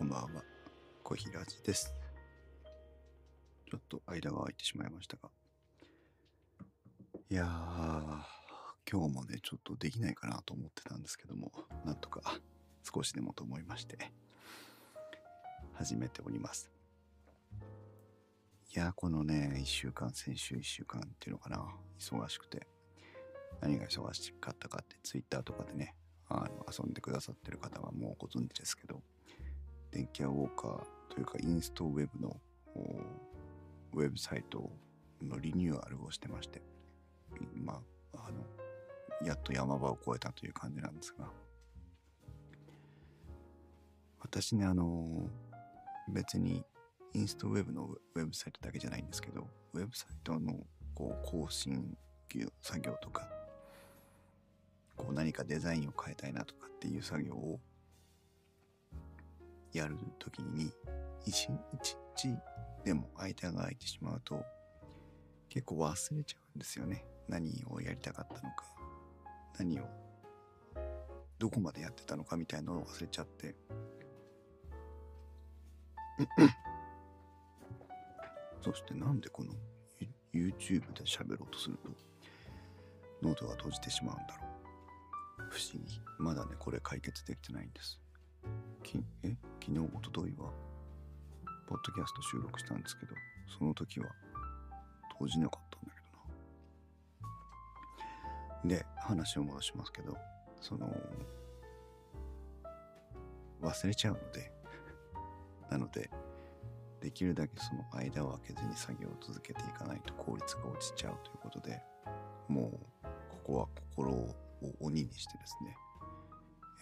こんばんは。小平寺です。ちょっと間が空いてしまいましたが。いやー、今日もね、ちょっとできないかなと思ってたんですけども、なんとか少しでもと思いまして、始めております。いやー、このね、1週間、先週1週間っていうのかな、忙しくて、何が忙しかったかって、ツイッターとかでね、あの遊んでくださってる方はもうご存知ですけど、電気屋ウォーカーというかインストウェブのウェブサイトのリニューアルをしてまして、まあ、あの、やっと山場を越えたという感じなんですが、私ね、あの、別にインストウェブのウェブサイトだけじゃないんですけど、ウェブサイトのこう更新作業とか、こう何かデザインを変えたいなとかっていう作業をやるときに一日でも間が空いてしまうと結構忘れちゃうんですよね。何をやりたかったのか。何をどこまでやってたのかみたいなのを忘れちゃって。そしてなんでこの YouTube で喋ろうとするとノートが閉じてしまうんだろう。不思議。まだねこれ解決できてないんです。きえ？昨日、おとといは、ポッドキャスト収録したんですけど、その時は、閉じなかったんだけどな。で、話を戻しますけど、その、忘れちゃうので、なので、できるだけその間を空けずに作業を続けていかないと効率が落ちちゃうということで、もう、ここは心を鬼にしてですね、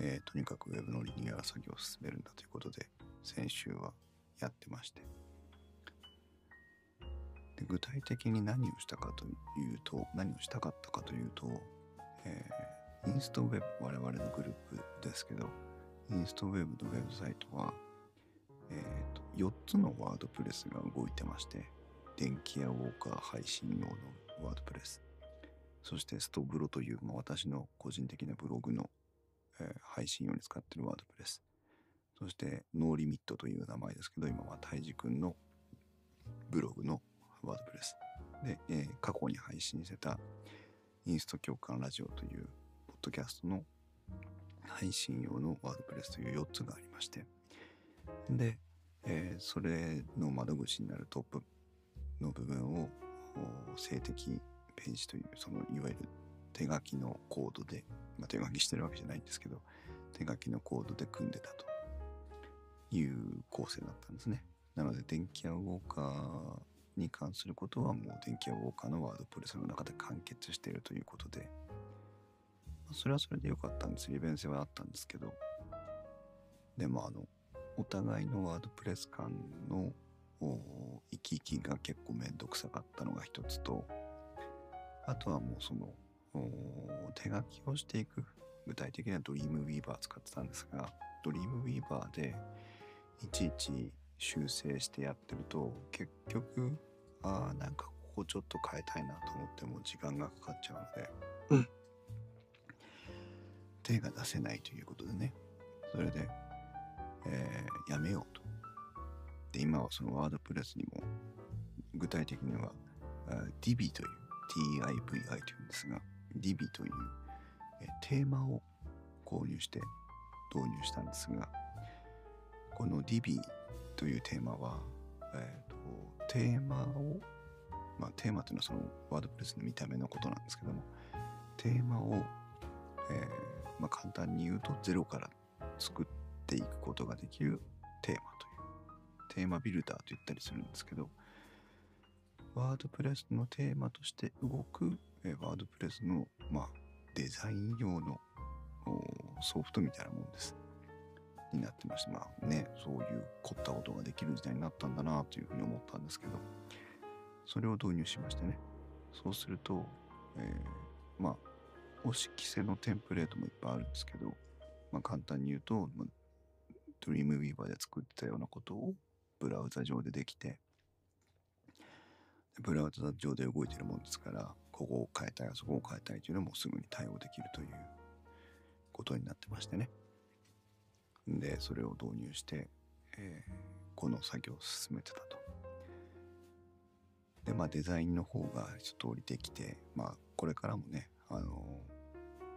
えーとにかくウェブのリニューアル作業を進めるんだということで、先週はやってまして。で具体的に何をしたかというと、何をしたかったかというと、えーインストウェブ、我々のグループですけど、インストウェブのウェブサイトは、えーと4つのワードプレスが動いてまして、電気やウォーカー配信用のワードプレス、そしてストブロという、まあ、私の個人的なブログのえ配信用に使ってるワードプレス。そして、ノーリミットという名前ですけど、今はタイジ君のブログのワードプレス。で、えー過去に配信してたインスト共感ラジオというポッドキャストの配信用のワードプレスという4つがありまして。で、えーそれの窓口になるトップの部分をお静的ページという、そのいわゆる手書きのコードで、まあ、手書きしてるわけじゃないんですけど、手書きのコードで組んでたという構成だったんですね。なので、電気屋ウォーカーに関することはもう電気屋ウォーカーのワードプレスの中で完結しているということで、まあそれはそれで良かったんです。利便性はあったんですけど、でもあの、お互いのワードプレス間の行き来が結構めんどくさかったのが一つと、あとはもうその手書きをしていく具体的にはドリームウィーバー使ってたんですがドリームウィーバーでいちいち修正してやってると結局あーなんかここちょっと変えたいなと思っても時間がかかっちゃうので、手が出せないということでね。それで、えーやめようと。で今はそのワードプレスにも具体的にはあ DB という TIVI というんですが DB というえテーマを購入して導入したんですがこの DB というテーマは、えーとテーマを、まあ、テーマというのはそのワードプレスの見た目のことなんですけどもテーマを、えーまあ、簡単に言うとゼロから作っていくことができるテーマというテーマビルダーと言ったりするんですけどワードプレスのテーマとして動く、えーワードプレスの、まあ、デザイン用のソフトみたいなもんです。になってまして、まあね、そういう凝ったことができる時代になったんだなというふうに思ったんですけど、それを導入しましてね。そうすると、えーまあ、お色せのテンプレートもいっぱいあるんですけど、まあ、簡単に言うと、まあ、ドリームウィーバーで作ってたようなことをブラウザ上でできて、ブラウザ上で動いてるもんですから、ここを変えたい、あそこを変えたいというのもすぐに対応できるということになってましてね。で、それを導入して、えー、この作業を進めてたと。でまあデザインの方が一通りできてまあこれからもねあの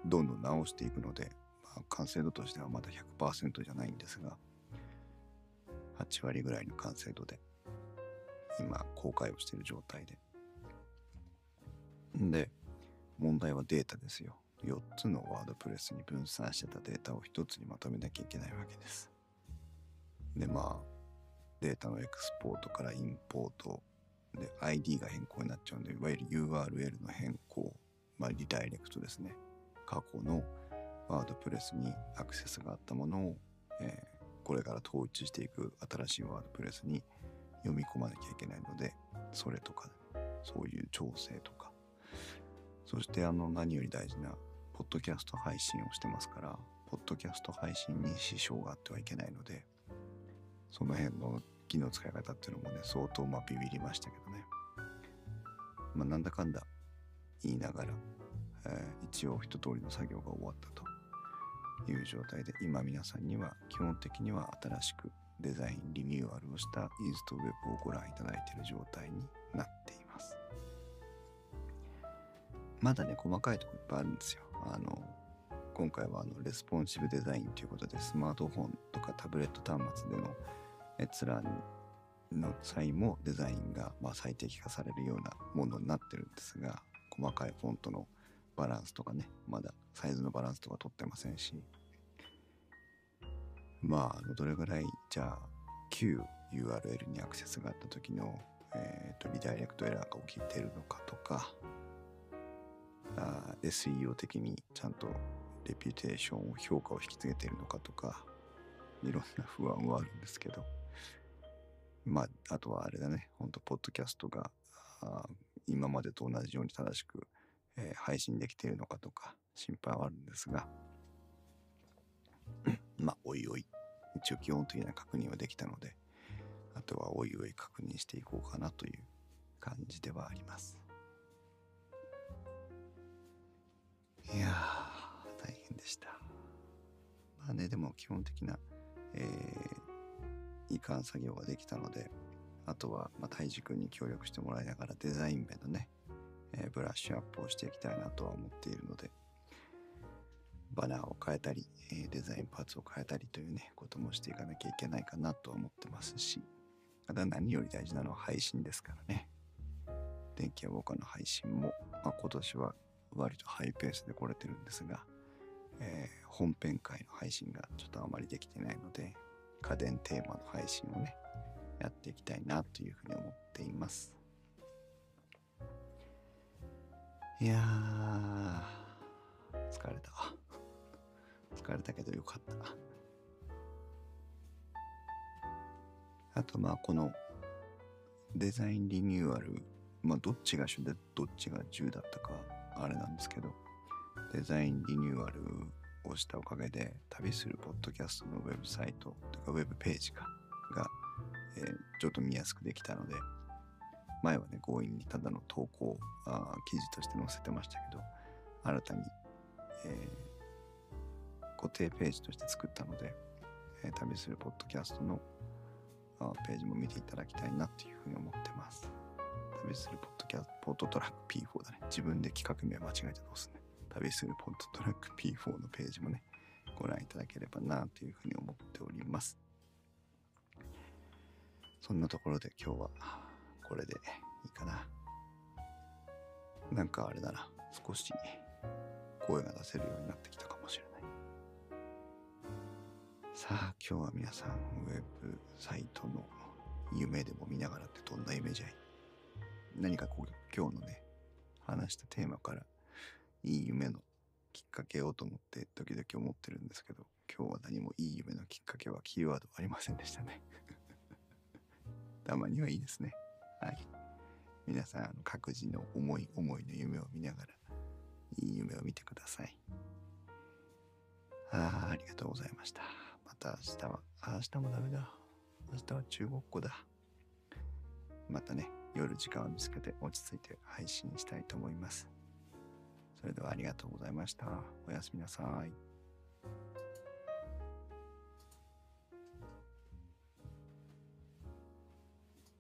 どんどん直していくので、まあ、完成度としてはまだ100%じゃないんですが8割ぐらいの完成度で今公開をしている状態でで問題はデータですよ。4つのワードプレスに分散してたデータを1つにまとめなきゃいけないわけです。でまあデータのエクスポートからインポートで ID が変更になっちゃうんでいわゆる URL の変更まあリダイレクトですね。過去のワードプレスにアクセスがあったものを、えー、これから統一していく新しいワードプレスに読み込まなきゃいけないのでそれとかそういう調整とかそしてあの何より大事なポッドキャスト配信をしてますからポッドキャスト配信に支障があってはいけないのでその辺の機能使い方っていうのもね相当まあビビりましたけどね。まあなんだかんだ言いながら、えー、一応一通りの作業が終わったという状態で今皆さんには基本的には新しくデザインリニューアルをしたインストウェブをご覧いただいている状態になっています。まだね細かいとこいっぱいあるんですよ。あの今回はあのレスポンシブデザインということでスマートフォンとかタブレット端末での閲覧の際もデザインがま最適化されるようなものになってるんですが細かいフォントのバランスとかねまだサイズのバランスとか取ってませんし。まああのどれぐらいじゃあ旧 URL にアクセスがあった時の、えーと、リダイレクトエラーが起きてるのかとか SEO 的にちゃんとレピュテーションを評価を引き継げているのかとかいろんな不安はあるんですけど。まああとはあれだね。ほんとポッドキャストが今までと同じように正しく、えー、配信できているのかとか心配はあるんですが。まあおいおい。一応基本的な確認はできたのであとはおいおい確認していこうかなという感じではあります。いやー大変でした。まあねでも基本的なえー、移管作業ができたのであとは、まあ、太一君に協力してもらいながらデザイン面のね、えー、ブラッシュアップをしていきたいなとは思っているのでバナーを変えたり、えー、デザインパーツを変えたりというねこともしていかなきゃいけないかなとは思ってますしただ何より大事なのは配信ですからね。電気屋ウォーカーの配信も、まあ、今年は割とハイペースで来れてるんですが、えー、本編会の配信がちょっとあまりできてないので家電テーマの配信をねやっていきたいなというふうに思っています。いや疲れた。疲れたけどよかった。あとまあこのデザインリニューアルまあどっちが主でどっちが10だったかあれなんですけどデザインリニューアルをしたおかげで旅するポッドキャストのウェブサイトとかウェブページかがえー、ちょっと見やすくできたので前はね強引にただの投稿あ記事として載せてましたけど新たに、えー、固定ページとして作ったので、えー、旅するポッドキャストのページも見ていただきたいなというふうに思ってます。旅するポッドキャポートトラック P4 だね。自分で企画名間違えてどうすんね旅するポットトラック P4 のページもねご覧いただければなというふうに思っております。そんなところで今日はこれでいいかな。なんかあれだな、少し声が出せるようになってきたかもしれない。さあ今日は皆さんウェブサイトの夢でも見ながらってどんな夢じゃい何かこう今日のね話したテーマからいい夢のきっかけをと思って時々思ってるんですけど今日は何もいい夢のきっかけはキーワードありませんでしたね たまにはいいですね。はい。皆さん、あの各自の思い思いの夢を見ながら、いい夢を見てください。ああ、ありがとうございました。また明日は、明日もダメだ。明日は中国語だ。またね、夜時間を見つけて落ち着いて配信したいと思います。それではありがとうございました。おやすみなさい。